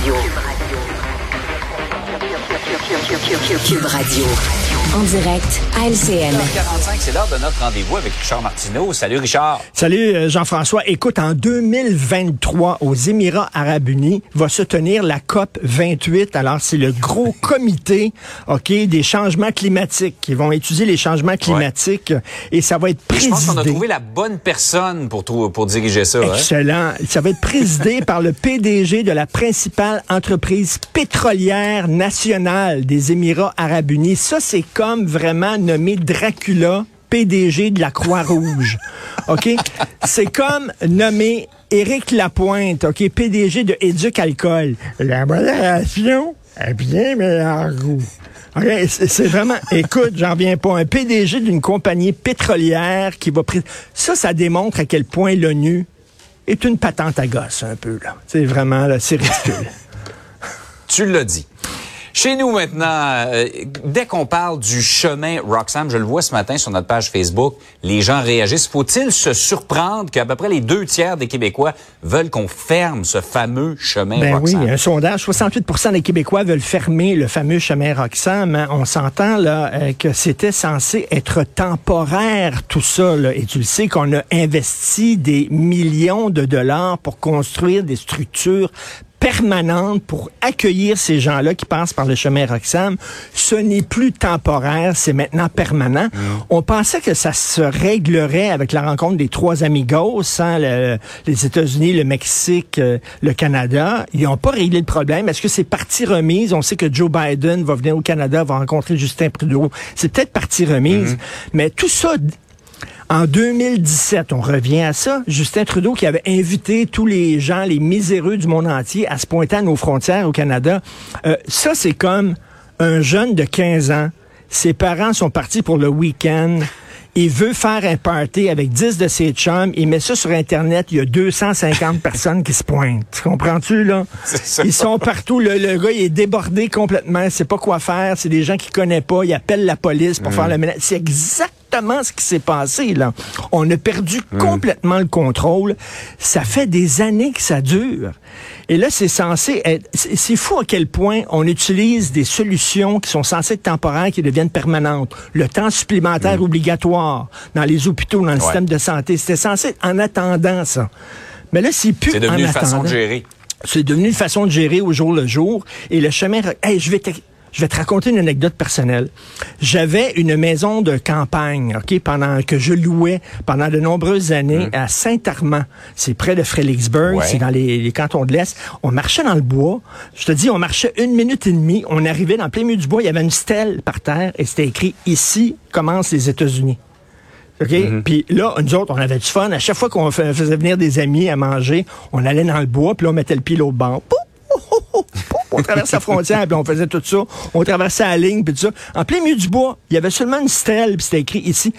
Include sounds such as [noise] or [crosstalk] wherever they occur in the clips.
Radio. En direct à LCN. 45, c'est l'heure de notre rendez-vous avec Richard Martineau. Salut Richard. Salut euh, Jean-François. Écoute, en 2023, aux Émirats arabes unis, va se tenir la COP 28. Alors, c'est le gros [laughs] comité, OK, des changements climatiques. qui vont étudier les changements climatiques et ça va être Et je présidé. pense qu'on a trouvé la bonne personne pour, pour diriger ça. hein? Excellent. Ça va être présidé [laughs] par le PDG de la principale entreprise pétrolière nationale des Émirats arabes unis. Ça, c'est comme vraiment nommer Dracula PDG de la Croix-Rouge. [laughs] OK? C'est comme nommer Éric Lapointe, OK, PDG de Éduc Alcool. La modération a bien meilleur goût. OK, c'est vraiment, écoute, j'en reviens pas, un PDG d'une compagnie pétrolière qui va... Ça, ça démontre à quel point l'ONU est une patente à gosse, un peu, là. C'est vraiment, là, c'est ridicule. Tu l'as dit. Chez nous maintenant, euh, dès qu'on parle du chemin Roxham, je le vois ce matin sur notre page Facebook, les gens réagissent. Faut-il se surprendre qu'à peu près les deux tiers des Québécois veulent qu'on ferme ce fameux chemin Ben oui, Roxham? un sondage, 68% des Québécois veulent fermer le fameux chemin Roxham. hein. On s'entend là euh, que c'était censé être temporaire tout ça. là. Et tu le sais qu'on a investi des millions de dollars pour construire des structures permanentes pour accueillir ces gens-là qui passent par le chemin Roxham. Ce n'est plus temporaire, c'est maintenant permanent. On pensait que ça se réglerait avec la rencontre des trois amigos, hein, le- les États-Unis, le Mexique, euh, le Canada. Ils n'ont pas réglé le problème. Est-ce que c'est partie remise? On sait que Joe Biden va venir au Canada, va rencontrer Justin Trudeau. C'est peut-être partie remise. Mais tout ça, en 2017, on revient à ça, Justin Trudeau qui avait invité tous les gens, les miséreux du monde entier à se pointer à nos frontières au Canada. Euh, ça, c'est comme un jeune de 15 ans. Ses parents sont partis pour le week-end. Il veut faire un party avec 10 de ses chums. Il met ça sur Internet. Il y a 250 [laughs] personnes qui se pointent. Tu Comprends-tu, là? C'est ça. Ils sont partout. Le, le gars, il est débordé complètement. Il sait pas quoi faire. C'est des gens qu'il connaît pas. Il appelle la police pour faire le ménage. C'est exactement ce qui s'est passé, là. On a perdu complètement le contrôle. Ça fait des années que ça dure. Et là, c'est censé être... C'est fou à quel point on utilise des solutions qui sont censées être temporaires, qui deviennent permanentes. Le temps supplémentaire obligatoire dans les hôpitaux, dans le Ouais. système de santé. C'était censé être en attendant ça. Mais là, c'est plus C'est devenu en une façon de gérer. C'est devenu une façon de gérer au jour le jour. Et le chemin... Hey, je vais. Je vais te raconter une anecdote personnelle. J'avais une maison de campagne, ok, pendant que je louais pendant de nombreuses années à Saint-Armand. C'est près de Frédéricksburg, Ouais. c'est dans les, les cantons de l'Est. On marchait dans le bois. Je te dis, on marchait une minute et demie. On arrivait dans le plein milieu du bois. Il y avait une stèle par terre et c'était écrit ici commencent les États-Unis. OK? Puis là, nous autres, on avait du fun. À chaque fois qu'on fa- faisait venir des amis à manger, on allait dans le bois, puis là, on mettait le pied l'autre bord. Pouf, On traversait la frontière, puis on faisait tout ça. On traversait la ligne, puis tout ça. En plein milieu du bois, il y avait seulement une stèle, puis c'était écrit ici.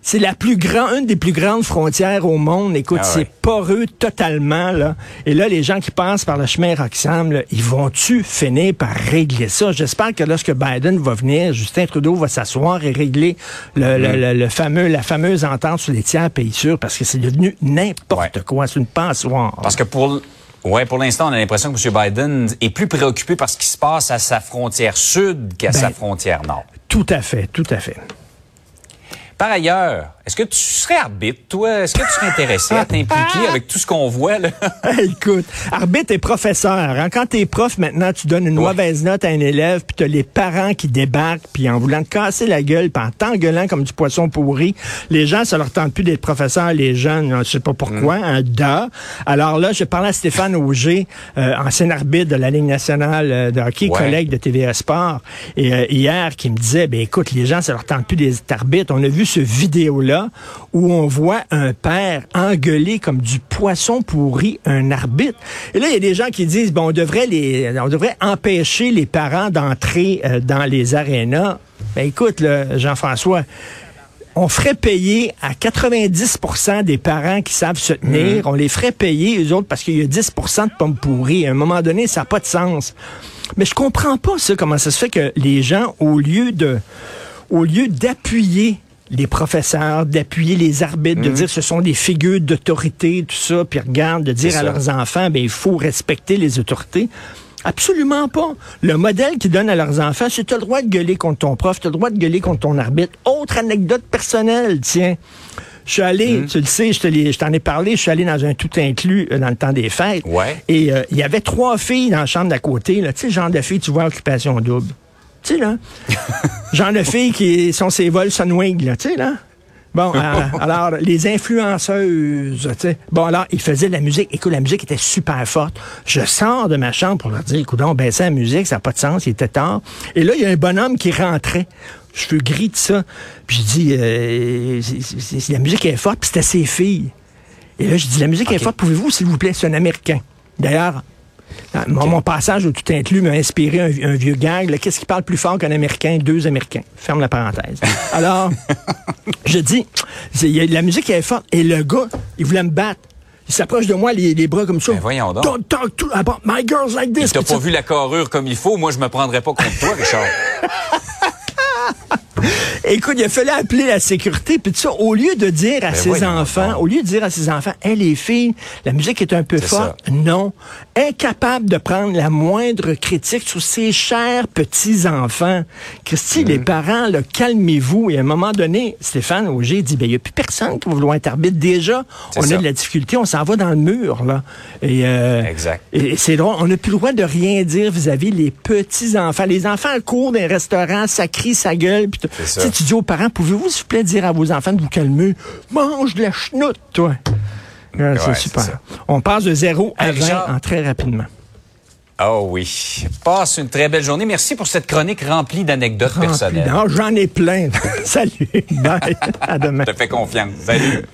C'est la plus grande, une des plus grandes frontières au monde. Écoute, Ah c'est poreux totalement, là. Et là, les gens qui passent par le chemin Roxham, là, ils vont-tu finir par régler ça? J'espère que lorsque Biden va venir, Justin Trudeau va s'asseoir et régler le, le- le- le fameux, la fameuse entente sur les tiers pays sûrs, parce que c'est devenu n'importe Ouais. quoi. C'est une passoire. Parce que pour, ouais, pour l'instant, on a l'impression que M. Biden est plus préoccupé par ce qui se passe à sa frontière sud qu'à Ben, sa frontière nord. Tout à fait, tout à fait. Par ailleurs, est-ce que tu serais arbitre, toi? Est-ce que tu serais intéressé à t'impliquer avec tout ce qu'on voit, là? [laughs] Écoute, arbitre et professeur. Hein? Quand t'es prof, maintenant, tu donnes une Ouais. mauvaise note à un élève, puis t'as les parents qui débarquent, puis en voulant te casser la gueule, puis en t'engueulant comme du poisson pourri. Les gens, ça leur tente plus d'être professeurs, les jeunes, je sais pas pourquoi, Mm. un da. Alors là, je parlais à Stéphane Auger, euh, ancien arbitre de la Ligue nationale euh, de hockey, Ouais. collègue de TVA Sport, et euh, hier, qui me disait, ben écoute, les gens, ça leur tente plus d'être arbitres. On a vu ce vidéo-là où on voit un père engueuler comme du poisson pourri un arbitre. Et là, il y a des gens qui disent, bon, on devrait les, on devrait empêcher les parents d'entrer euh, dans les arénas. Ben écoute, Jean-François, on ferait payer à 90% des parents qui savent se tenir, on les ferait payer, eux autres, parce qu'il y a 10% de pommes pourries. À un moment donné, ça n'a pas de sens. Mais je comprends pas ça, comment ça se fait que les gens, au lieu de, au lieu d'appuyer les professeurs, d'appuyer les arbitres, de dire ce sont des figures d'autorité, tout ça, puis regarde, de dire à leurs enfants, ben il faut respecter les autorités. Absolument pas. Le modèle qu'ils donnent à leurs enfants, c'est tu as le droit de gueuler contre ton prof, tu as le droit de gueuler contre ton arbitre. Autre anecdote personnelle, tiens. Je suis allé, tu le sais, je t'en ai parlé, je suis allé dans un tout inclus euh, dans le temps des fêtes. Ouais. Et euh, il y avait trois filles dans la chambre d'à côté, là. Tu sais, le genre de filles, tu vois, occupation double. Tu sais, là. [laughs] genre de filles qui sont ces vols Sunwing, là. Tu sais, là. Bon, [laughs] alors, les influenceuses, tu sais. Bon, alors, ils faisaient de la musique. Écoute, la musique était super forte. Je sors de ma chambre pour leur dire, écoute, on baissait la musique, ça n'a pas de sens, il était tard. Et là, il y a un bonhomme qui rentrait. Cheveux gris, tout ça. Puis je dis, euh, c'est- c'est- c'est- la musique est forte, puis c'était ses filles. Et là, je dis, la musique est forte, pouvez-vous, s'il vous plaît, c'est un Américain. D'ailleurs, euh, mon, passage au tout inclus m'a inspiré un, un vieux gag. là. Qu'est-ce qui parle plus fort qu'un Américain? Deux Américains. Ferme la parenthèse. [laughs] Alors, je dis, y a- la musique est forte. Et le gars, il voulait me battre. Il s'approche de moi, les, les bras comme ça. Ben, voyons donc. Don't talk to about my girls like this. T'as pas vu la carrure comme il faut, moi je me prendrais pas contre toi, Richard. [laughs] Écoute, il a fallu appeler la sécurité, puis tout ça, au lieu de dire à Ben ses enfants, au lieu de dire à ses enfants, hé les filles, la musique est un peu forte, non. Incapable de prendre la moindre critique sur ses chers petits-enfants. Christy, Mm. les parents, là, calmez-vous. Et à un moment donné, Stéphane Auger dit, ben, il n'y a plus personne qui va vouloir être arbitre. Déjà, on a de la difficulté, on s'en va dans le mur, là. Et, euh, Exact. et c'est drôle, on n'a plus le droit de rien dire vis-à-vis les petits-enfants. Les enfants courent dans les restaurants, ça crie, ça gueule. puis. Tu sais, tu dis aux parents, pouvez-vous, s'il vous plaît, dire à vos enfants de vous calmer? Mange de la chenoute, toi. C'est super. On passe de 0 à Hey, 20 Richard. en très rapidement. Oh oui. Passe une très belle journée. Merci pour cette chronique remplie d'anecdotes personnelles. J'en ai plein. [laughs] Salut. Bye. [laughs] À demain. Je te fais confiance. Salut.